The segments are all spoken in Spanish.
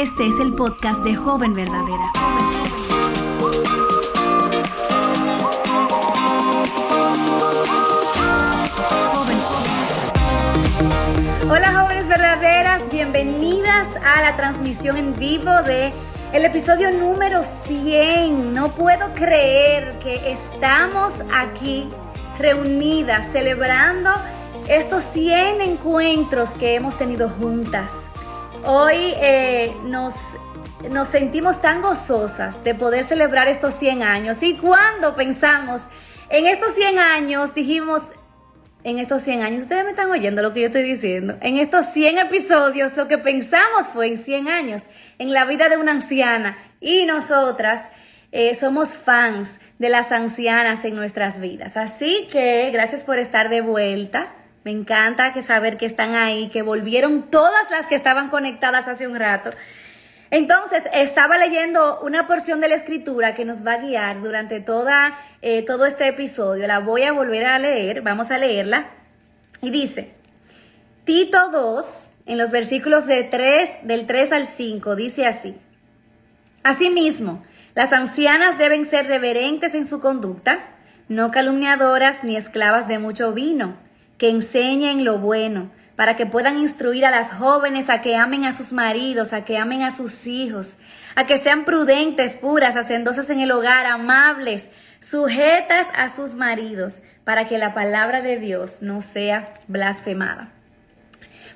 Este es el podcast de Joven Verdadera. Hola jóvenes verdaderas, bienvenidas a la transmisión en vivo de el episodio número 100. No puedo creer que estamos aquí reunidas celebrando estos 100 encuentros que hemos tenido juntas. Hoy eh, nos, nos sentimos tan gozosas de poder celebrar estos 100 años y cuando pensamos en estos 100 años dijimos, en estos 100 años, ustedes me están oyendo lo que yo estoy diciendo, en estos 100 episodios lo que pensamos fue en 100 años, en la vida de una anciana y nosotras eh, somos fans de las ancianas en nuestras vidas. Así que gracias por estar de vuelta. Me encanta que saber que están ahí, que volvieron todas las que estaban conectadas hace un rato. Entonces, estaba leyendo una porción de la escritura que nos va a guiar durante toda, eh, todo este episodio. La voy a volver a leer, vamos a leerla. Y dice, Tito 2, en los versículos de 3, del 3 al 5, dice así. Asimismo, las ancianas deben ser reverentes en su conducta, no calumniadoras ni esclavas de mucho vino que enseñen lo bueno, para que puedan instruir a las jóvenes a que amen a sus maridos, a que amen a sus hijos, a que sean prudentes, puras, hacendosas en el hogar, amables, sujetas a sus maridos, para que la palabra de Dios no sea blasfemada.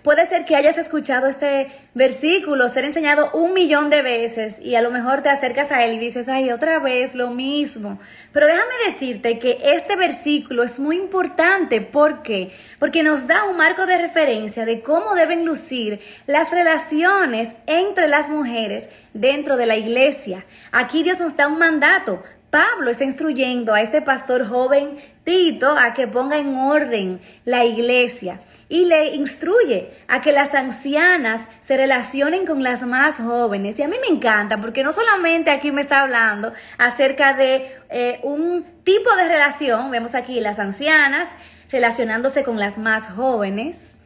Puede ser que hayas escuchado este versículo ser enseñado un millón de veces y a lo mejor te acercas a él y dices, ay, otra vez lo mismo. Pero déjame decirte que este versículo es muy importante. ¿Por qué? Porque nos da un marco de referencia de cómo deben lucir las relaciones entre las mujeres dentro de la iglesia. Aquí Dios nos da un mandato. Pablo está instruyendo a este pastor joven Tito a que ponga en orden la iglesia y le instruye a que las ancianas se relacionen con las más jóvenes. Y a mí me encanta porque no solamente aquí me está hablando acerca de eh, un tipo de relación, vemos aquí las ancianas relacionándose con las más jóvenes,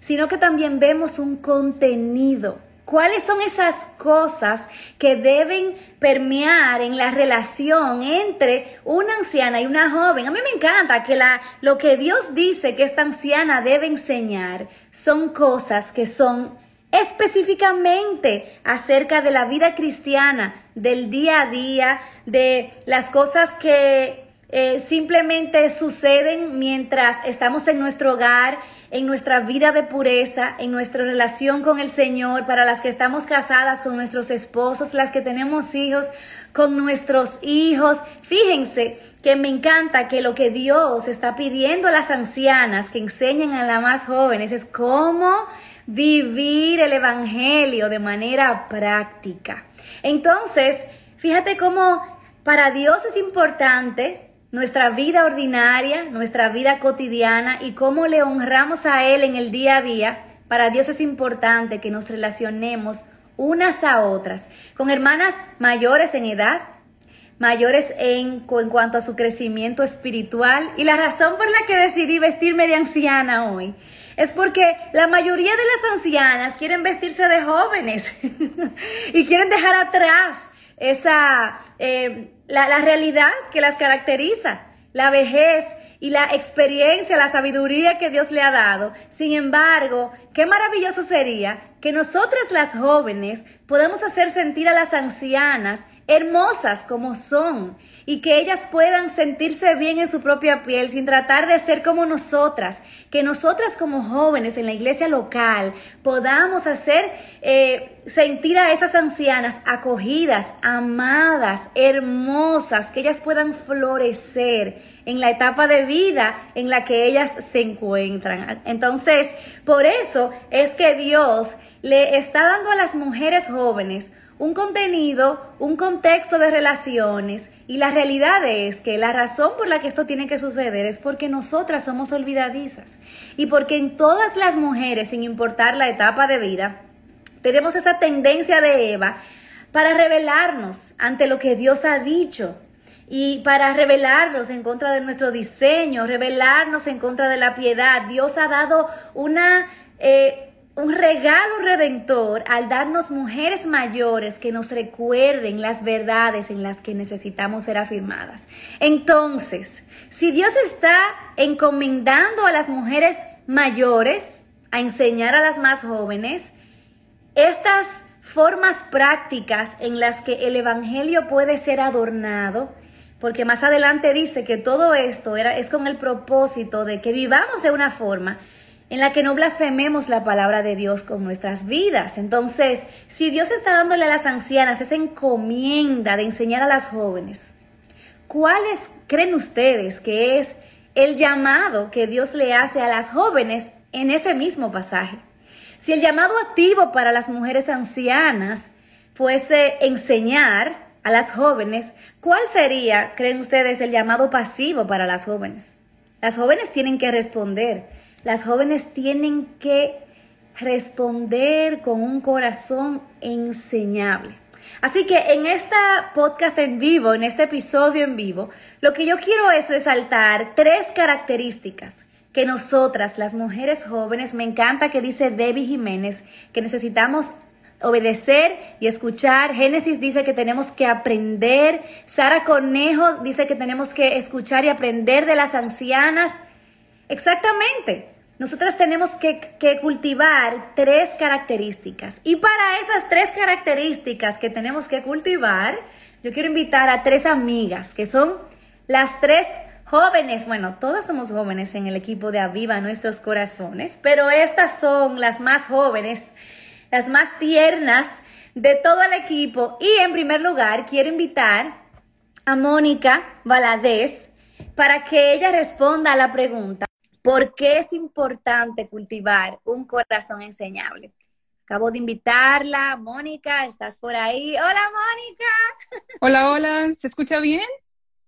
sino que también vemos un contenido ¿Cuáles son esas cosas que deben permear en la relación entre una anciana y una joven? A mí me encanta que la, lo que Dios dice que esta anciana debe enseñar son cosas que son específicamente acerca de la vida cristiana, del día a día, de las cosas que eh, simplemente suceden mientras estamos en nuestro hogar en nuestra vida de pureza, en nuestra relación con el Señor, para las que estamos casadas con nuestros esposos, las que tenemos hijos con nuestros hijos. Fíjense que me encanta que lo que Dios está pidiendo a las ancianas que enseñen a las más jóvenes es cómo vivir el Evangelio de manera práctica. Entonces, fíjate cómo para Dios es importante nuestra vida ordinaria, nuestra vida cotidiana y cómo le honramos a Él en el día a día, para Dios es importante que nos relacionemos unas a otras, con hermanas mayores en edad, mayores en, cuanto a su crecimiento espiritual. Y la razón por la que decidí vestirme de anciana hoy es porque la mayoría de las ancianas quieren vestirse de jóvenes y quieren dejar atrás esa, eh, la, la realidad que las caracteriza, la vejez y la experiencia, la sabiduría que Dios le ha dado. Sin embargo, qué maravilloso sería que nosotras las jóvenes podamos hacer sentir a las ancianas hermosas como son y que ellas puedan sentirse bien en su propia piel sin tratar de ser como nosotras, que nosotras como jóvenes en la iglesia local podamos hacer eh, sentir a esas ancianas acogidas, amadas, hermosas, que ellas puedan florecer en la etapa de vida en la que ellas se encuentran. Entonces, por eso es que Dios le está dando a las mujeres jóvenes un contenido, un contexto de relaciones y la realidad es que la razón por la que esto tiene que suceder es porque nosotras somos olvidadizas y porque en todas las mujeres, sin importar la etapa de vida, tenemos esa tendencia de Eva para rebelarnos ante lo que Dios ha dicho y para rebelarnos en contra de nuestro diseño, rebelarnos en contra de la piedad. Dios ha dado una... Eh, un regalo redentor al darnos mujeres mayores que nos recuerden las verdades en las que necesitamos ser afirmadas. Entonces, si Dios está encomendando a las mujeres mayores a enseñar a las más jóvenes, estas formas prácticas en las que el Evangelio puede ser adornado, porque más adelante dice que todo esto era, es con el propósito de que vivamos de una forma en la que no blasfememos la palabra de Dios con nuestras vidas. Entonces, si Dios está dándole a las ancianas esa encomienda de enseñar a las jóvenes, ¿cuáles creen ustedes que es el llamado que Dios le hace a las jóvenes en ese mismo pasaje? Si el llamado activo para las mujeres ancianas fuese enseñar a las jóvenes, ¿cuál sería, creen ustedes, el llamado pasivo para las jóvenes? Las jóvenes tienen que responder las jóvenes tienen que responder con un corazón enseñable. Así que en esta podcast en vivo, en este episodio en vivo, lo que yo quiero es resaltar tres características que nosotras, las mujeres jóvenes, me encanta que dice Debbie Jiménez, que necesitamos obedecer y escuchar. Génesis dice que tenemos que aprender. Sara Conejo dice que tenemos que escuchar y aprender de las ancianas. Exactamente. Nosotras tenemos que, cultivar tres características. Y para esas tres características que tenemos que cultivar, yo quiero invitar a tres amigas, que son las tres jóvenes. Bueno, todas somos jóvenes en el equipo de Aviva Nuestros Corazones, pero estas son las más jóvenes, las más tiernas de todo el equipo. Y en primer lugar, quiero invitar a Mónica Valadez para que ella responda a la pregunta. ¿Por qué es importante cultivar un corazón enseñable? Acabo de invitarla, Mónica, ¿estás por ahí? Hola, Mónica. Hola, hola, ¿se escucha bien?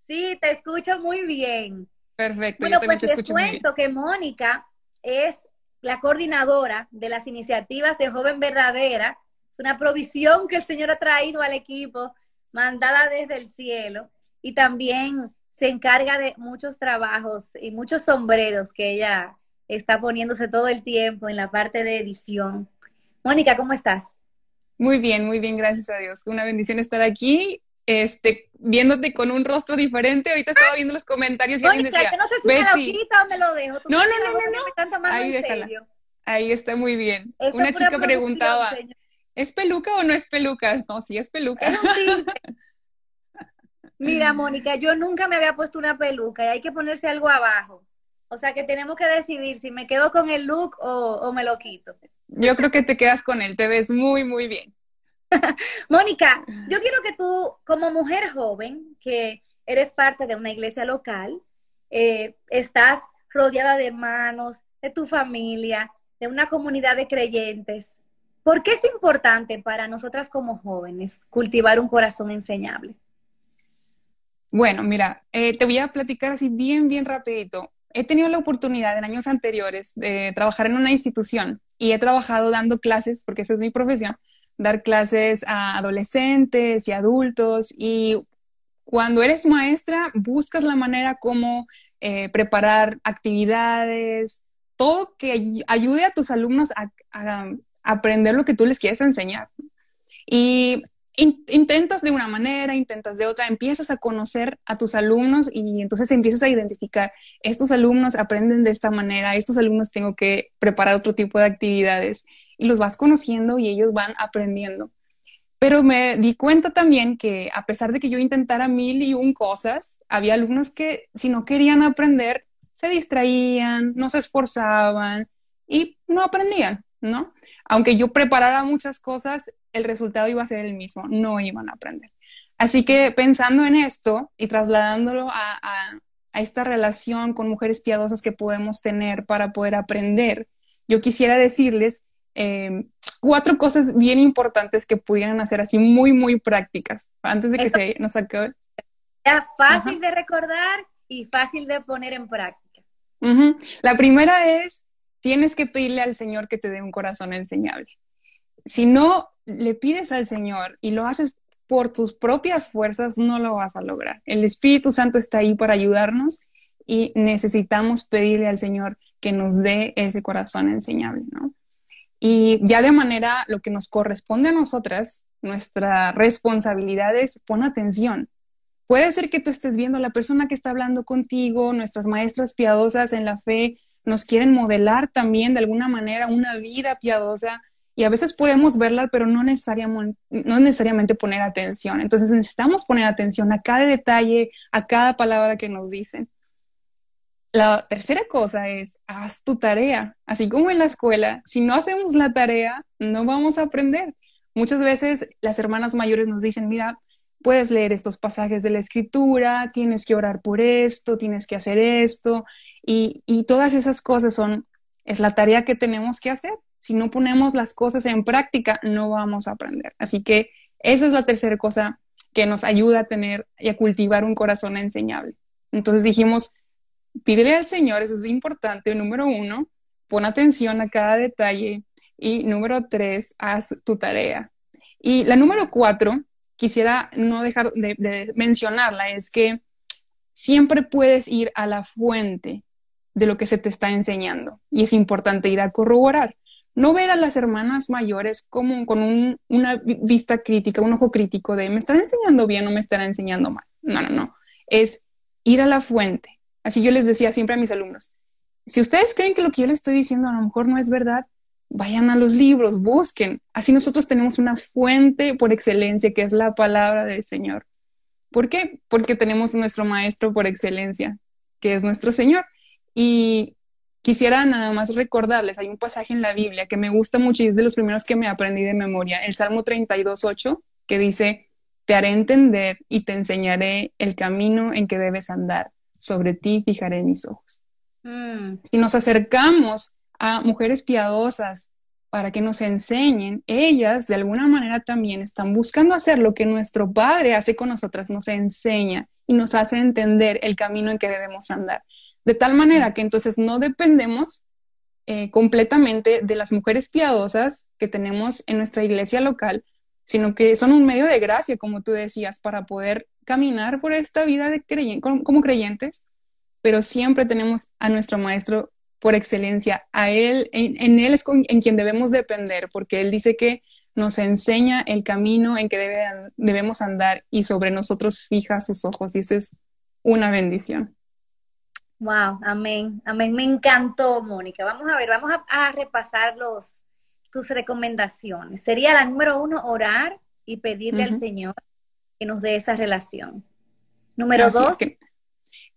Sí, te escucho muy bien. Perfecto. Bueno, pues les cuento que Mónica es la coordinadora de las iniciativas de Joven Verdadera. Es una provisión que el Señor ha traído al equipo, mandada desde el cielo. Y también se encarga de muchos trabajos y muchos sombreros que ella está poniéndose todo el tiempo en la parte de edición. Mónica, ¿cómo estás? Muy bien, muy bien, gracias a Dios. Una bendición estar aquí, este, viéndote con un rostro diferente. Ahorita estaba viendo los comentarios y alguien decía, no sé si me lo quita o me lo dejo. no, no, no, no, no. Ahí déjala. Ahí está muy bien. Una chica preguntaba, ¿es peluca o no es peluca? No, sí es peluca. Es un Mira, Mónica, yo nunca me había puesto una peluca y hay que ponerse algo abajo. O sea que tenemos que decidir si me quedo con el look o, me lo quito. Yo creo que te quedas con él, te ves muy, muy bien. Mónica, yo quiero que tú, como mujer joven, que eres parte de una iglesia local, eh, estás rodeada de hermanos, de tu familia, de una comunidad de creyentes. ¿Por qué es importante para nosotras como jóvenes cultivar un corazón enseñable? Bueno, mira, eh, te voy a platicar así bien, bien rapidito. He tenido la oportunidad en años anteriores de trabajar en una institución y he trabajado dando clases, porque esa es mi profesión, dar clases a adolescentes y adultos. Y cuando eres maestra, buscas la manera como eh, preparar actividades, todo que ayude a tus alumnos a, a, aprender lo que tú les quieres enseñar. Y intentas de una manera, intentas de otra, empiezas a conocer a tus alumnos y entonces empiezas a identificar, estos alumnos aprenden de esta manera, estos alumnos tengo que preparar otro tipo de actividades y los vas conociendo y ellos van aprendiendo. Pero me di cuenta también que a pesar de que yo intentara mil y un cosas, había alumnos que si no querían aprender, se distraían, no se esforzaban y no aprendían, ¿no? Aunque yo preparara muchas cosas, el resultado iba a ser el mismo, no iban a aprender. Así que pensando en esto y trasladándolo a, esta relación con mujeres piadosas que podemos tener para poder aprender, yo quisiera decirles em, cuatro cosas bien importantes que pudieran hacer así muy, muy prácticas antes de que se nos acabe. fácil de recordar y fácil de poner en práctica. La primera es, tienes que pedirle al Señor que te dé un corazón enseñable. Si no le pides al Señor y lo haces por tus propias fuerzas, no lo vas a lograr. El Espíritu Santo está ahí para ayudarnos y necesitamos pedirle al Señor que nos dé ese corazón enseñable, ¿no? Y ya de manera, lo que nos corresponde a nosotras, nuestra responsabilidad es pon atención. Puede ser que tú estés viendo a la persona que está hablando contigo, nuestras maestras piadosas en la fe nos quieren modelar también de alguna manera una vida piadosa y a veces podemos verla, pero no necesariamente, no necesariamente poner atención. Entonces necesitamos poner atención a cada detalle, a cada palabra que nos dicen. La tercera cosa es, haz tu tarea. Así como en la escuela, si no hacemos la tarea, no vamos a aprender. Muchas veces las hermanas mayores nos dicen, mira, puedes leer estos pasajes de la escritura, tienes que orar por esto, tienes que hacer esto, y, y todas esas cosas son, es la tarea que tenemos que hacer. Si no ponemos las cosas en práctica, no vamos a aprender. Así que esa es la tercera cosa que nos ayuda a tener y a cultivar un corazón enseñable. Entonces dijimos, pídele al Señor, eso es importante, número uno, pon atención a cada detalle y número tres, haz tu tarea. Y la número cuatro, quisiera no dejar de, mencionarla, es que siempre puedes ir a la fuente de lo que se te está enseñando y es importante ir a corroborar. No ver a las hermanas mayores como con una vista crítica, un ojo crítico de me están enseñando bien o me están enseñando mal. No, no, no. Es ir a la fuente. Así yo les decía siempre a mis alumnos, si ustedes creen que lo que yo les estoy diciendo a lo mejor no es verdad, vayan a los libros, busquen. Así nosotros tenemos una fuente por excelencia que es la palabra del Señor. ¿Por qué? Porque tenemos nuestro maestro por excelencia, que es nuestro Señor. Y quisiera nada más recordarles, hay un pasaje en la Biblia que me gusta mucho y es de los primeros que me aprendí de memoria, el Salmo 32.8, que dice, te haré entender y te enseñaré el camino en que debes andar sobre ti fijaré mis ojos. Mm. Si nos acercamos a mujeres piadosas para que nos enseñen, ellas de alguna manera también están buscando hacer lo que nuestro Padre hace con nosotras, nos enseña y nos hace entender el camino en que debemos andar. De tal manera que entonces no dependemos eh, completamente de las mujeres piadosas que tenemos en nuestra iglesia local, sino que son un medio de gracia, como tú decías, para poder caminar por esta vida de como, creyentes, pero siempre tenemos a nuestro Maestro por excelencia, a Él, en, Él es en quien debemos depender, porque Él dice que nos enseña el camino en que debemos andar y sobre nosotros fija sus ojos, y esa es una bendición. Wow, amén, amén. Me encantó, Mónica. Vamos a ver, vamos a, repasar los, tus recomendaciones. Sería la número uno, orar y pedirle al Señor que nos dé esa relación. Número dos. que,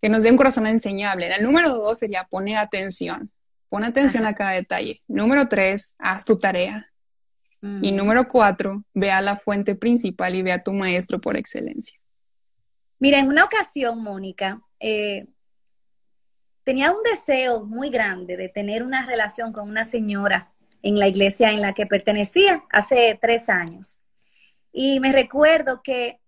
nos dé un corazón enseñable. El número dos sería poner atención. Pon atención a cada detalle. Número tres, haz tu tarea. Y mm. número cuatro, ve a la fuente principal y ve a tu maestro por excelencia. Mira, en una ocasión, Mónica, eh, tenía un deseo muy grande de tener una relación con una señora en la iglesia en la que pertenecía hace tres años. Y me recuerdo que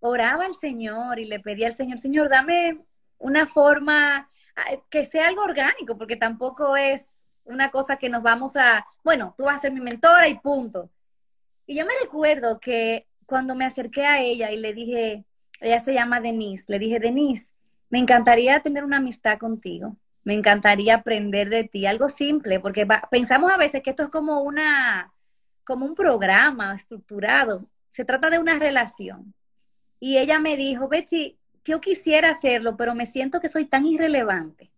oraba al Señor y le pedía al Señor, Señor, dame una forma ah, que sea algo orgánico, porque tampoco es una cosa que nos vamos a, bueno, tú vas a ser mi mentora y punto. Y yo me recuerdo que cuando me acerqué a ella y le dije, ella se llama Denise, le dije, Denise, me encantaría tener una amistad contigo, me encantaría aprender de ti, algo simple, porque pensamos a veces que esto es como una, como un programa estructurado, se trata de una relación. Y ella me dijo, Betsy, yo quisiera hacerlo, pero me siento que soy tan irrelevante.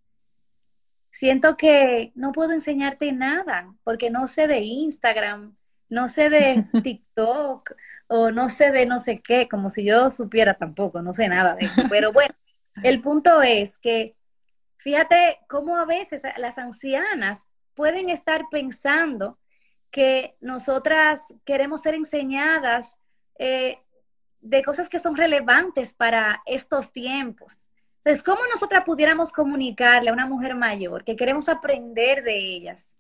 Siento que no puedo enseñarte nada, porque no sé de Instagram, no sé de TikTok, o no sé de no sé qué, como si yo supiera tampoco, no sé nada de eso. Pero bueno, el punto es que fíjate cómo a veces las ancianas pueden estar pensando que nosotras queremos ser enseñadas eh, de cosas que son relevantes para estos tiempos. Entonces, ¿cómo nosotras pudiéramos comunicarle a una mujer mayor que queremos aprender de ellas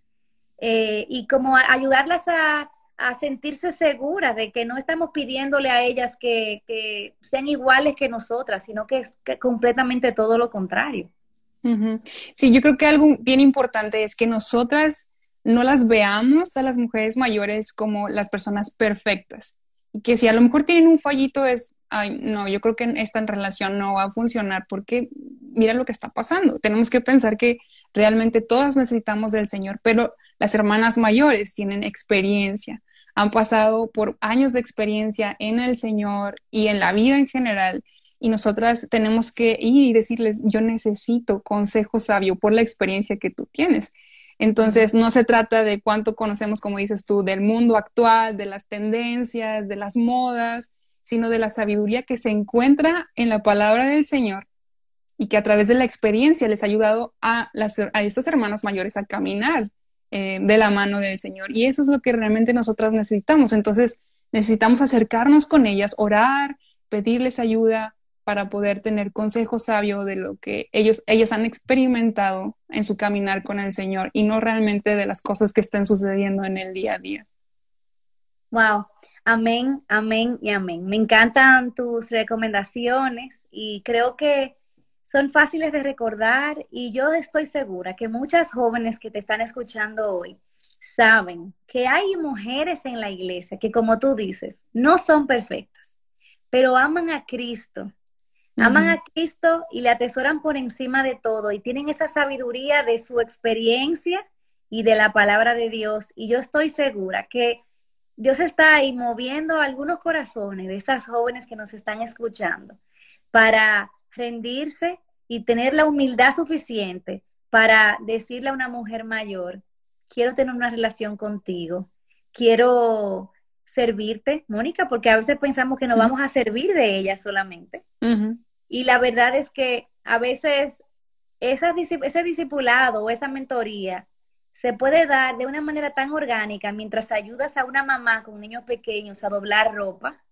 eh, y como ayudarlas a, sentirse seguras de que no estamos pidiéndole a ellas que, sean iguales que nosotras, sino que es completamente todo lo contrario? Sí, yo creo que algo bien importante es que nosotras no las veamos a las mujeres mayores como las personas perfectas y que si a lo mejor tienen un fallito es, ay, no, yo creo que esta relación no va a funcionar porque mira lo que está pasando. Tenemos que pensar que realmente todas necesitamos del Señor, pero Las hermanas mayores tienen experiencia, han pasado por años de experiencia en el Señor y en la vida en general. Y nosotras tenemos que ir y decirles, yo necesito consejo sabio por la experiencia que tú tienes. Entonces, no se trata de cuánto conocemos, como dices tú, del mundo actual, de las tendencias, de las modas, sino de la sabiduría que se encuentra en la palabra del Señor y que a través de la experiencia les ha ayudado a, a estas hermanas mayores a caminar eh, de la mano del Señor. Y eso es lo que realmente nosotras necesitamos. Entonces, necesitamos acercarnos con ellas, orar, pedirles ayuda para poder tener consejo sabio de lo que ellos, ellas han experimentado en su caminar con el Señor y no realmente de las cosas que están sucediendo en el día a día. Wow, amén, amén y amén. Me encantan tus recomendaciones y creo que son fáciles de recordar y yo estoy segura que muchas jóvenes que te están escuchando hoy saben que hay mujeres en la iglesia que, como tú dices, no son perfectas, pero aman a Cristo. Aman a Cristo y le atesoran por encima de todo y tienen esa sabiduría de su experiencia y de la palabra de Dios. Y yo estoy segura que Dios está ahí moviendo algunos corazones de esas jóvenes que nos están escuchando para rendirse y tener la humildad suficiente para decirle a una mujer mayor, quiero tener una relación contigo, quiero servirte, Mónica, porque a veces pensamos que nos vamos a servir de ella solamente. Y la verdad es que a veces esa, ese discipulado o esa mentoría se puede dar de una manera tan orgánica mientras ayudas a una mamá con niños pequeños a doblar ropa,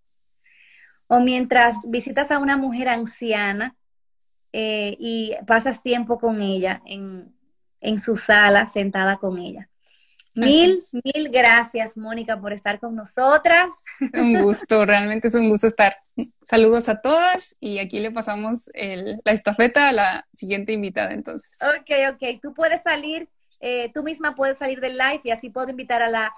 o mientras visitas a una mujer anciana eh, y pasas tiempo con ella en, en su sala, sentada con ella. Mil, mil gracias, Mónica, por estar con nosotras. Un gusto, realmente es un gusto estar. Saludos a todas y aquí le pasamos la estafeta a la siguiente invitada entonces. Ok, ok, tú puedes salir, eh, tú misma puedes salir del live y así puedo invitar a la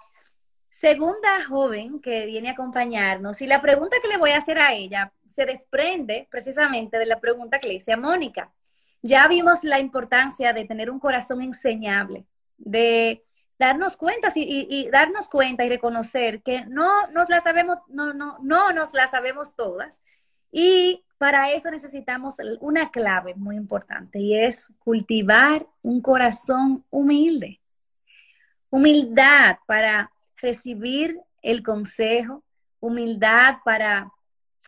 segunda joven que viene a acompañarnos y la pregunta que le voy a hacer a ella se desprende precisamente de la pregunta que le hice a Mónica. Ya vimos la importancia de tener un corazón enseñable, de darnos cuenta y, darnos cuenta y reconocer que no nos la sabemos, no, no, no nos la sabemos todas. Y para eso necesitamos una clave muy importante y es cultivar un corazón humilde. Humildad para recibir el consejo, humildad para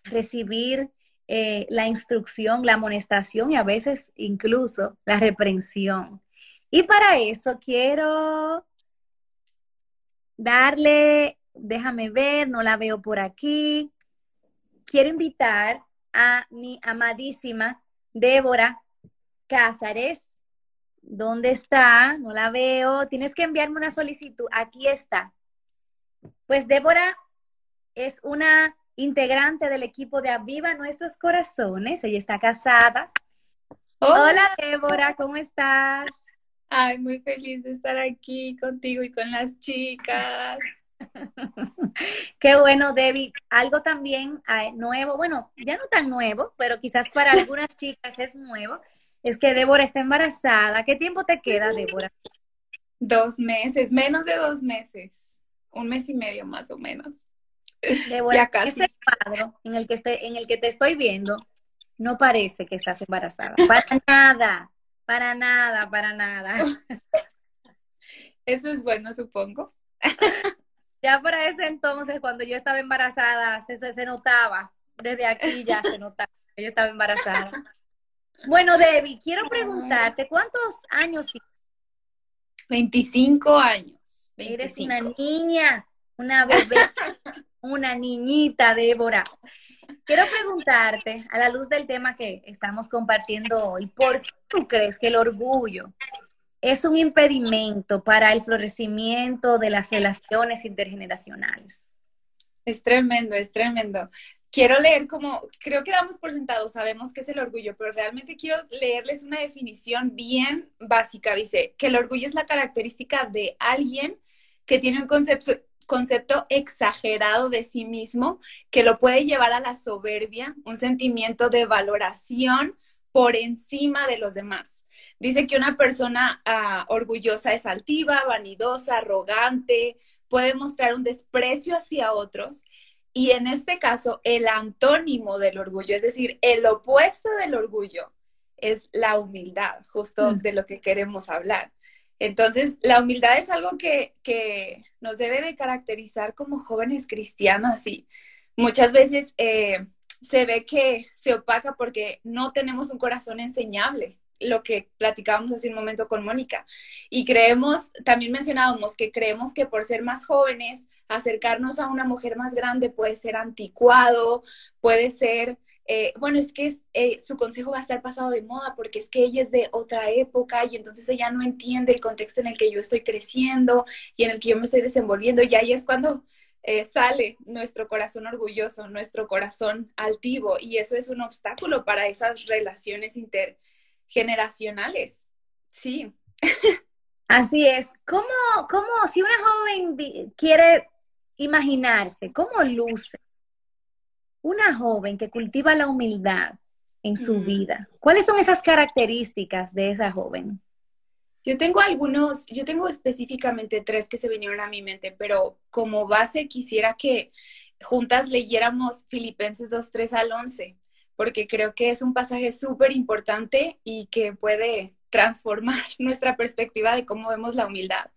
recibir eh, la instrucción, la amonestación y a veces incluso la reprensión. Y para eso quiero darle, déjame ver, no la veo por aquí. Quiero invitar a mi amadísima Débora Cázares. ¿Dónde está? No la veo. Tienes que enviarme una solicitud. Aquí está. Pues Débora es una integrante del equipo de Aviva Nuestros Corazones. Ella está casada. Hola, Débora, ¿cómo estás? Ay, muy feliz de estar aquí contigo y con las chicas. Qué bueno, Debbie. Algo también nuevo, bueno, ya no tan nuevo, pero quizás para algunas chicas es nuevo, es que Débora está embarazada. ¿Qué tiempo te queda, Débora? Dos meses, menos de dos meses un mes y medio más o menos. ya casi. ese cuadro en el, que en el que te estoy viendo no parece que estás embarazada. Para nada, para nada, para nada. Eso es bueno, supongo. Ya para ese entonces, cuando yo estaba embarazada, se, se notaba. Desde aquí ya se notaba que yo estaba embarazada. Bueno, Debbie, quiero preguntarte, ¿cuántos años tienes? 25 años. Eres una niña, una bebé, una niñita, Débora. Quiero preguntarte, a la luz del tema que estamos compartiendo hoy, ¿por qué tú crees que el orgullo es un impedimento para el florecimiento de las relaciones intergeneracionales? Es tremendo, es tremendo. Quiero leer como, creo que damos por sentado, sabemos qué es el orgullo, pero realmente quiero leerles una definición bien básica. Dice que el orgullo es la característica de alguien que tiene un concepto, concepto exagerado de sí mismo que lo puede llevar a la soberbia, un sentimiento de valoración por encima de los demás. Dice que una persona ah, orgullosa es altiva, vanidosa, arrogante, puede mostrar un desprecio hacia otros. Y en este caso, el antónimo del orgullo, es decir, el opuesto del orgullo, es la humildad, justo mm. de lo que queremos hablar. Entonces, la humildad es algo que, que nos debe de caracterizar como jóvenes cristianos y muchas veces eh, se ve que se opaca porque no tenemos un corazón enseñable, lo que platicábamos hace un momento con Mónica. Y creemos, también mencionábamos que creemos que por ser más jóvenes, acercarnos a una mujer más grande puede ser anticuado, puede ser eh, bueno, es que eh, su consejo va a estar pasado de moda porque es que ella es de otra época y entonces ella no entiende el contexto en el que yo estoy creciendo y en el que yo me estoy desenvolviendo y ahí es cuando eh, sale nuestro corazón orgulloso, nuestro corazón altivo y eso es un obstáculo para esas relaciones intergeneracionales. Sí. Así es. ¿Cómo, cómo si una joven quiere imaginarse, cómo luce? Una joven que cultiva la humildad en su vida, ¿cuáles son esas características de esa joven? Yo tengo algunos, yo tengo específicamente tres que se vinieron a mi mente, pero como base quisiera que juntas leyéramos Filipenses 2, 3 al 11, porque creo que es un pasaje súper importante y que puede transformar nuestra perspectiva de cómo vemos la humildad.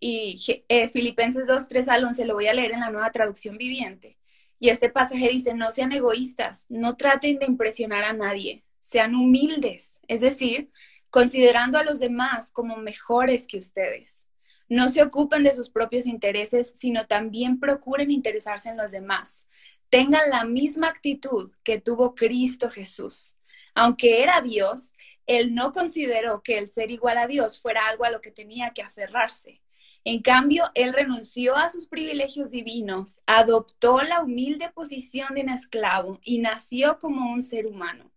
Y eh, Filipenses 2, 3 al 11 lo voy a leer en la nueva traducción viviente. Y este pasaje dice, no sean egoístas, no traten de impresionar a nadie, sean humildes, es decir, considerando a los demás como mejores que ustedes. No se ocupen de sus propios intereses, sino también procuren interesarse en los demás. Tengan la misma actitud que tuvo Cristo Jesús. Aunque era Dios, Él no consideró que el ser igual a Dios fuera algo a lo que tenía que aferrarse. En cambio, él renunció a sus privilegios divinos, adoptó la humilde posición de un esclavo y nació como un ser humano.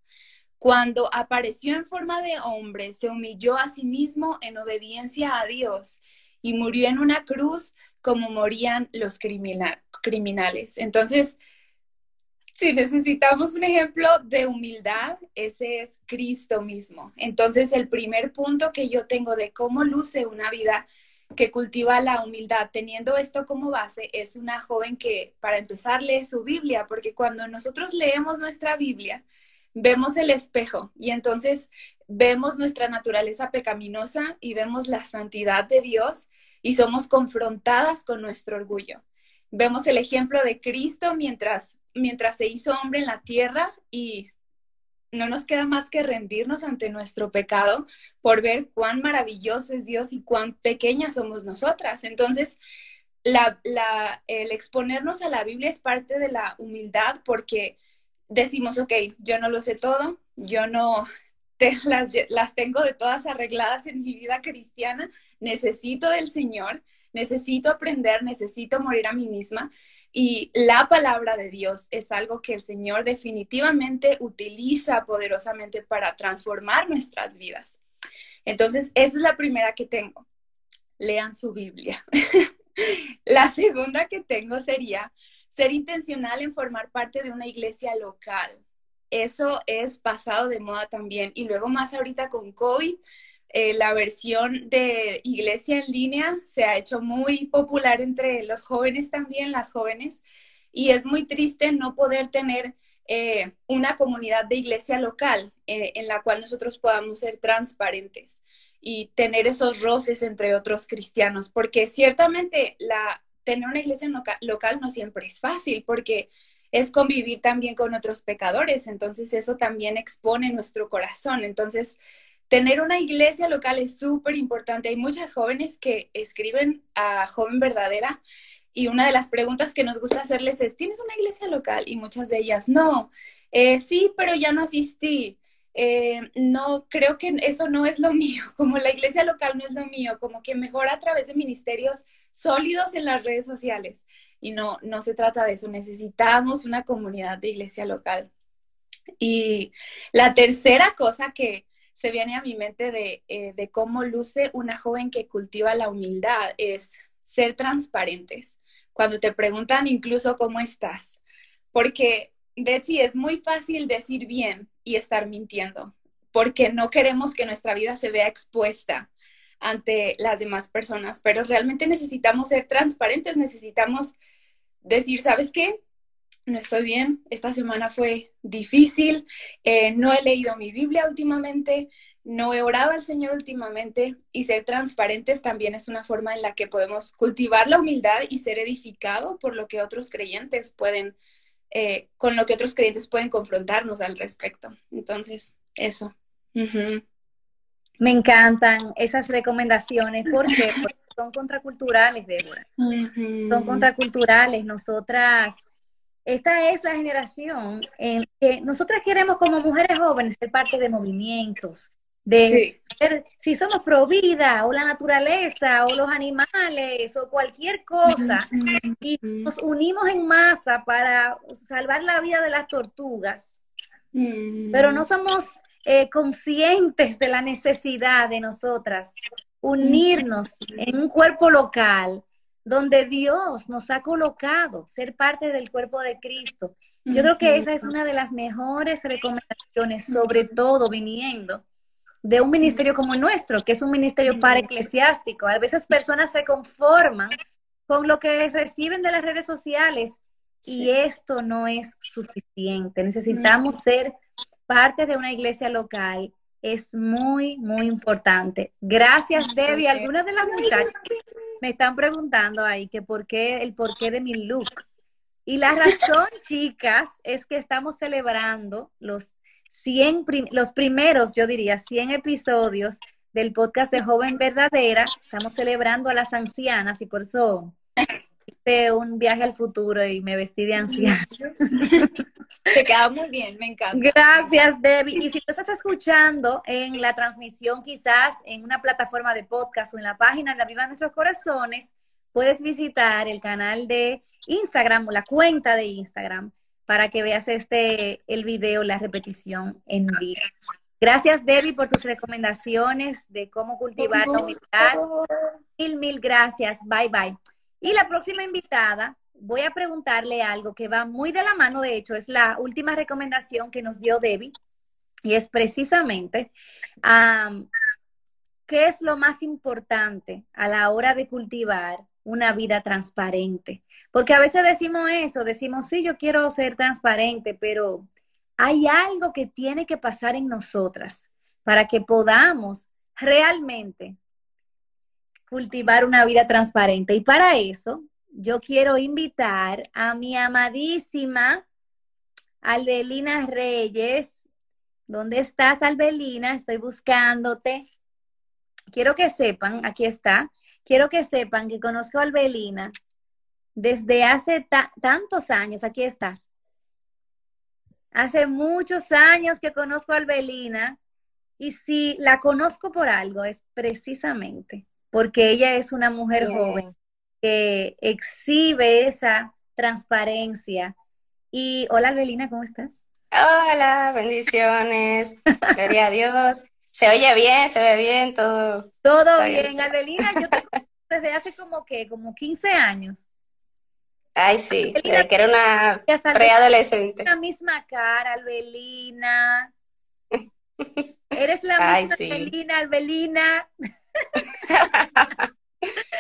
Cuando apareció en forma de hombre, se humilló a sí mismo en obediencia a Dios y murió en una cruz como morían los criminales. Entonces, si necesitamos un ejemplo de humildad, ese es Cristo mismo. Entonces, el primer punto que yo tengo de cómo luce una vida que cultiva la humildad. Teniendo esto como base, es una joven que, para empezar, lee su Biblia, porque cuando nosotros leemos nuestra Biblia, vemos el espejo y entonces vemos nuestra naturaleza pecaminosa y vemos la santidad de Dios y somos confrontadas con nuestro orgullo. Vemos el ejemplo de Cristo mientras, mientras se hizo hombre en la tierra y no nos queda más que rendirnos ante nuestro pecado por ver cuán maravilloso es Dios y cuán pequeñas somos nosotras. Entonces, el exponernos a la Biblia es parte de la humildad porque decimos, ok, yo no lo sé todo, yo no las, las tengo de todas arregladas en mi vida cristiana, necesito del Señor, necesito aprender, necesito morir a mí misma. Y la palabra de Dios es algo que el Señor definitivamente utiliza poderosamente para transformar nuestras vidas. Entonces, esa es la primera que tengo. Lean su Biblia. la segunda que tengo sería ser intencional en formar parte de una iglesia local. Eso es pasado de moda también. Y luego más ahorita con COVID, eh, la versión de iglesia en línea se ha hecho muy popular entre los jóvenes también, las jóvenes, y es muy triste no poder tener eh, una comunidad de iglesia local eh, en la cual nosotros podamos ser transparentes y tener esos roces entre otros cristianos, porque ciertamente tener una iglesia local no siempre es fácil, porque es convivir también con otros pecadores, entonces eso también expone nuestro corazón, entonces Tener una iglesia local es súper importante. Hay muchas jóvenes que escriben a Joven Verdadera y una de las preguntas que nos gusta hacerles es, ¿tienes una iglesia local? Y muchas de ellas, no, eh, sí, pero ya no asistí. Eh, no, creo que eso no es lo mío, como la iglesia local no es lo mío, como que mejor a través de ministerios sólidos en las redes sociales. Y no, no se trata de eso, necesitamos una comunidad de iglesia local. Y la tercera cosa que, se viene a mi mente eh, de, cómo luce una joven que cultiva la humildad es ser transparentes. Cuando te preguntan incluso cómo estás. Porque, Betsy, es muy fácil decir bien y estar mintiendo. porque no queremos que nuestra vida se vea expuesta ante las demás personas, pero realmente necesitamos ser transparentes, necesitamos decir, ¿sabes qué? No estoy bien, esta semana fue difícil, eh, no he leído mi Biblia últimamente, no he orado al Señor últimamente y ser transparentes también es una forma en la que podemos cultivar la humildad y ser edificado por lo que otros creyentes pueden, eh, con lo que otros creyentes pueden confrontarnos al respecto. Entonces, eso. Me encantan esas recomendaciones. porque son contraculturales, Débora. Son contraculturales. Nosotras, esta es la generación en que nosotras queremos como mujeres jóvenes ser parte de movimientos, de si somos pro vida o la naturaleza o los animales o cualquier cosa y nos unimos en masa para salvar la vida de las tortugas. Pero no somos eh, conscientes de la necesidad de nosotras unirnos en un cuerpo local donde Dios nos ha colocado, ser parte del cuerpo de Cristo. Yo creo que esa es una de las mejores recomendaciones, sobre todo viniendo de un ministerio como el nuestro, que es un ministerio para eclesiástico. A veces personas se conforman con lo que reciben de las redes sociales y esto no es suficiente. Necesitamos ser parte de una iglesia local es muy, muy importante. Gracias, Debbie. Algunas de las muchachas me están preguntando ahí que por qué, el porqué de mi look. Y la razón, chicas, es que estamos celebrando los 100, los primeros, yo diría, 100 episodios del podcast de Joven Verdadera. Estamos celebrando a las ancianas y por eso un viaje al futuro y me vestí de anciana. Te queda muy bien, me encanta. Gracias, Debbie. Y si tú estás escuchando en la transmisión, quizás en una plataforma de podcast o en la página de Viva Nuestros Corazones, puedes visitar el canal de Instagram o la cuenta de Instagram para que veas este el video, la repetición en vivo. Gracias, Debbie, por tus recomendaciones de cómo cultivar la humildad. Mil, mil gracias. Bye, bye. Y la próxima invitada, voy a preguntarle algo que va muy de la mano, de hecho, es la última recomendación que nos dio Debbie, y es precisamente qué es lo más importante a la hora de cultivar una vida transparente. Porque a veces decimos eso, decimos, sí, yo quiero ser transparente, pero hay algo que tiene que pasar en nosotras para que podamos realmente cultivar una vida transparente. Y para eso, yo quiero invitar a mi amadísima Albelina Reyes. ¿Dónde estás, Albelina? Estoy buscándote. Quiero que sepan, aquí está, quiero que sepan que conozco a Albelina desde hace tantos años, aquí está. Hace muchos años que conozco a Albelina y si la conozco por algo es precisamente porque ella es una mujer joven que exhibe esa transparencia. Y hola, Albelina, ¿cómo estás? Hola, bendiciones. Gloria a Dios. Se oye bien, se ve bien, todo. Todo bien. Albelina, yo te conozco desde hace como que, como 15 años. Ay, sí, desde que era una preadolescente. La misma cara, Albelina. Eres la misma Albelina, Albelina.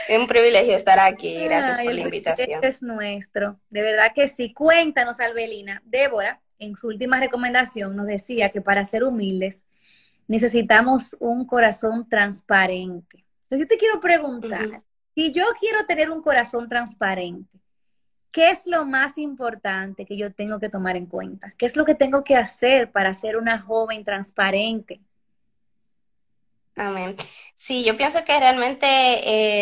Es un privilegio estar aquí. Gracias por la invitación. Es nuestro. De verdad que sí. Cuéntanos, Albelina. Débora, en su última recomendación, nos decía que para ser humildes necesitamos un corazón transparente. Entonces, yo te quiero preguntar, si yo quiero tener un corazón transparente, ¿qué es lo más importante que yo tengo que tomar en cuenta? ¿Qué es lo que tengo que hacer para ser una joven transparente? Amén. Sí, yo pienso que realmente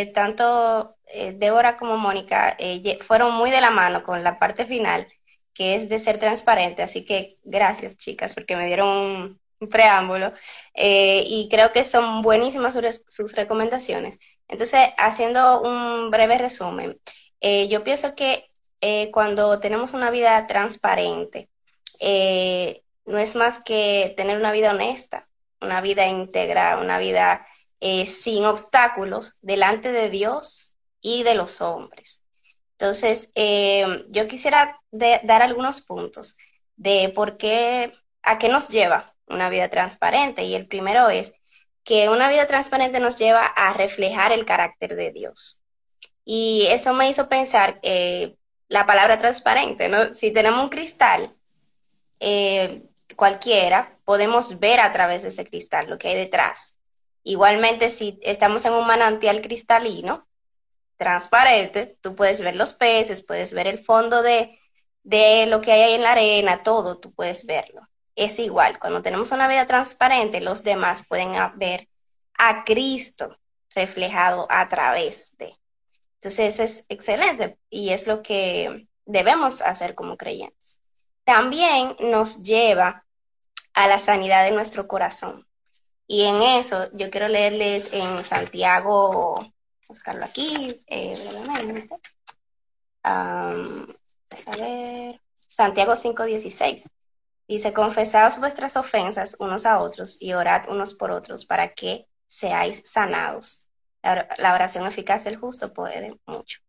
eh, tanto eh, Débora como Mónica eh, fueron muy de la mano con la parte final, que es de ser transparente. Así que gracias, chicas, porque me dieron un, preámbulo. y creo que son buenísimas sus, recomendaciones. Entonces, haciendo un breve resumen, yo pienso que cuando tenemos una vida transparente, no es más que tener una vida honesta una vida íntegra, una vida eh, sin obstáculos delante de Dios y de los hombres. Entonces, eh, yo quisiera dar algunos puntos de por qué, a qué nos lleva una vida transparente. Y el primero es que una vida transparente nos lleva a reflejar el carácter de Dios. Y eso me hizo pensar eh, la palabra transparente, ¿no? Si tenemos un cristal, eh, cualquiera, podemos ver a través de ese cristal lo que hay detrás. Igualmente, si estamos en un manantial cristalino, transparente, tú puedes ver los peces, puedes ver el fondo de, de lo que hay ahí en la arena, todo, tú puedes verlo. Es igual, cuando tenemos una vida transparente, los demás pueden ver a Cristo reflejado a través de. Entonces, eso es excelente y es lo que debemos hacer como creyentes. También nos lleva a la sanidad de nuestro corazón. Y en eso yo quiero leerles en Santiago, buscarlo aquí, eh, brevemente. a ver, Santiago 5:16. Dice, confesaos vuestras ofensas unos a otros y orad unos por otros para que seáis sanados. La oración eficaz del justo puede mucho.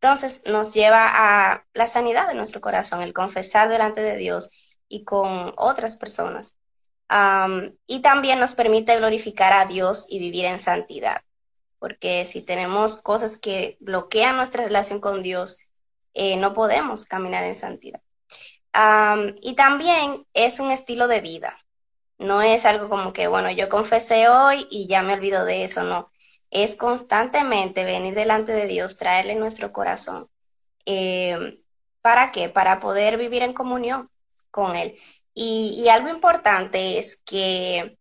Entonces nos lleva a la sanidad de nuestro corazón, el confesar delante de Dios y con otras personas. y también nos permite glorificar a Dios y vivir en santidad, porque si tenemos cosas que bloquean nuestra relación con Dios, eh, no podemos caminar en santidad. y también es un estilo de vida, no es algo como que, bueno, yo confesé hoy y ya me olvido de eso, no es constantemente venir delante de Dios, traerle nuestro corazón. Eh, ¿Para qué? Para poder vivir en comunión con Él. Y, algo importante es que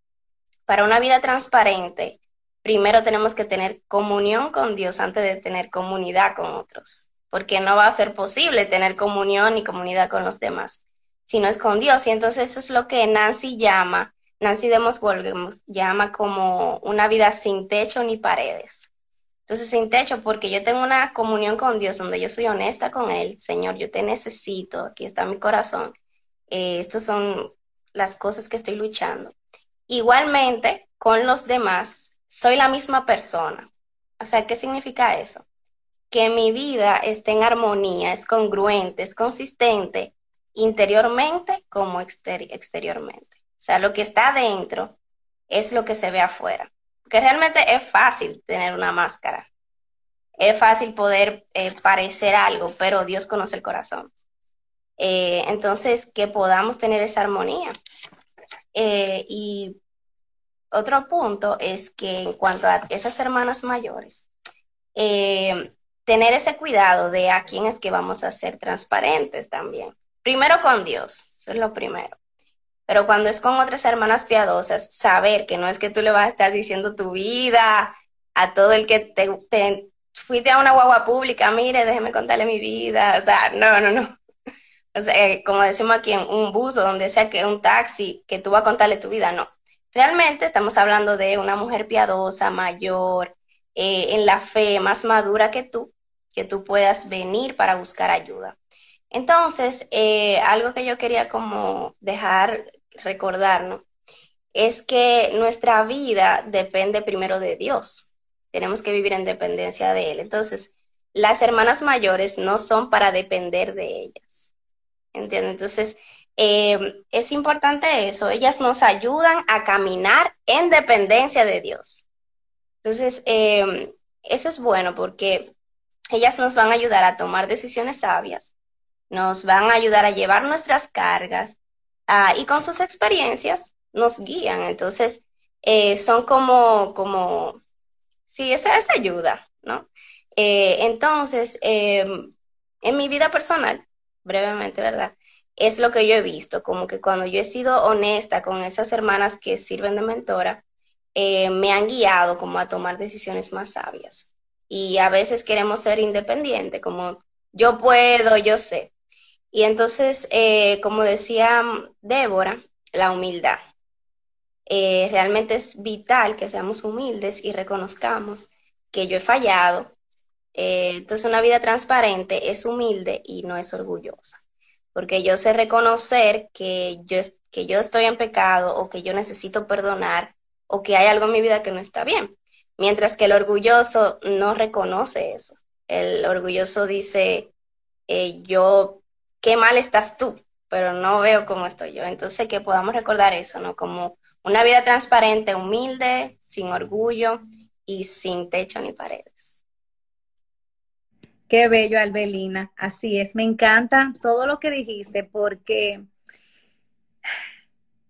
para una vida transparente, primero tenemos que tener comunión con Dios antes de tener comunidad con otros, porque no va a ser posible tener comunión y comunidad con los demás, si no es con Dios. Y entonces eso es lo que Nancy llama Nancy Demos llama como una vida sin techo ni paredes. Entonces, sin techo, porque yo tengo una comunión con Dios donde yo soy honesta con Él. Señor, yo te necesito, aquí está mi corazón. Eh, estas son las cosas que estoy luchando. Igualmente, con los demás, soy la misma persona. O sea, ¿qué significa eso? Que mi vida esté en armonía, es congruente, es consistente, interiormente como exteriormente. O sea, lo que está adentro es lo que se ve afuera. Porque realmente es fácil tener una máscara. Es fácil poder eh, parecer algo, pero Dios conoce el corazón. Eh, entonces, que podamos tener esa armonía. Eh, y otro punto es que en cuanto a esas hermanas mayores, tener ese cuidado de a quién es que vamos a ser transparentes también. Primero con Dios, eso es lo primero. Pero cuando es con otras hermanas piadosas, saber que no es que tú le vas a estar diciendo tu vida a todo el que te, fuiste a una guagua pública, mire, déjeme contarle mi vida. O sea, no, no, no. O sea, eh, como decimos aquí en un bus o donde sea que un taxi, que tú vas a contarle tu vida, no. Realmente estamos hablando de una mujer piadosa, mayor, eh, en la fe, más madura que tú, que tú puedas venir para buscar ayuda. Entonces, eh, algo que yo quería como dejar recordarnos es que nuestra vida depende primero de Dios. Tenemos que vivir en dependencia de Él. Entonces, las hermanas mayores no son para depender de ellas. ¿Entiendes? Entonces, eh, es importante eso. Ellas nos ayudan a caminar en dependencia de Dios. Entonces, eh, eso es bueno porque ellas nos van a ayudar a tomar decisiones sabias, nos van a ayudar a llevar nuestras cargas, Ah, y con sus experiencias nos guían. Entonces, eh, son como, como, sí, esa, esa ayuda, ¿no? Eh, entonces, em, en mi vida personal, brevemente, ¿verdad? Es lo que yo he visto, como que cuando yo he sido honesta con esas hermanas que sirven de mentora, eh, me han guiado como a tomar decisiones más sabias. Y a veces queremos ser independientes, como yo puedo, yo sé. Y entonces, eh, como decía Débora, la humildad. Eh, realmente es vital que seamos humildes y reconozcamos que yo he fallado. Eh, entonces, una vida transparente es humilde y no es orgullosa, porque yo sé reconocer que yo, que yo estoy en pecado o que yo necesito perdonar o que hay algo en mi vida que no está bien. Mientras que el orgulloso no reconoce eso. El orgulloso dice, yo qué mal estás tú. pero no veo cómo estoy yo. Entonces, que podamos recordar eso, ¿no? Como una vida transparente, humilde, sin orgullo y sin techo ni paredes. Qué bello, Albelina. Así es, me encanta todo lo que dijiste porque